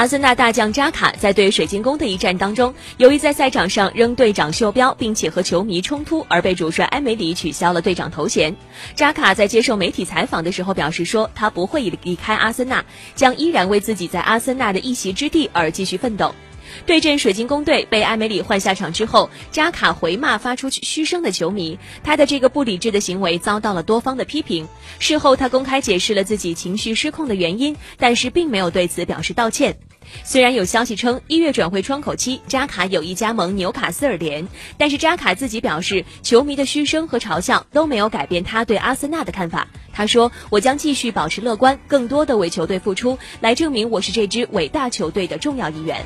阿森纳大将扎卡在对水晶宫的一战当中，由于在赛场上扔队长袖标，并且和球迷冲突，而被主帅埃梅里取消了队长头衔。扎卡在接受媒体采访的时候表示说，他不会离开阿森纳，将依然为自己在阿森纳的一席之地而继续奋斗。对阵水晶宫队被埃梅里换下场之后，扎卡回骂发出嘘声的球迷，他的这个不理智的行为遭到了多方的批评。事后，他公开解释了自己情绪失控的原因，但是并没有对此表示道歉。虽然有消息称一月转会窗口期扎卡有意加盟纽卡斯尔联，但是扎卡自己表示，球迷的嘘声和嘲笑都没有改变他对阿森纳的看法。他说：“我将继续保持乐观，更多的为球队付出，来证明我是这支伟大球队的重要一员。”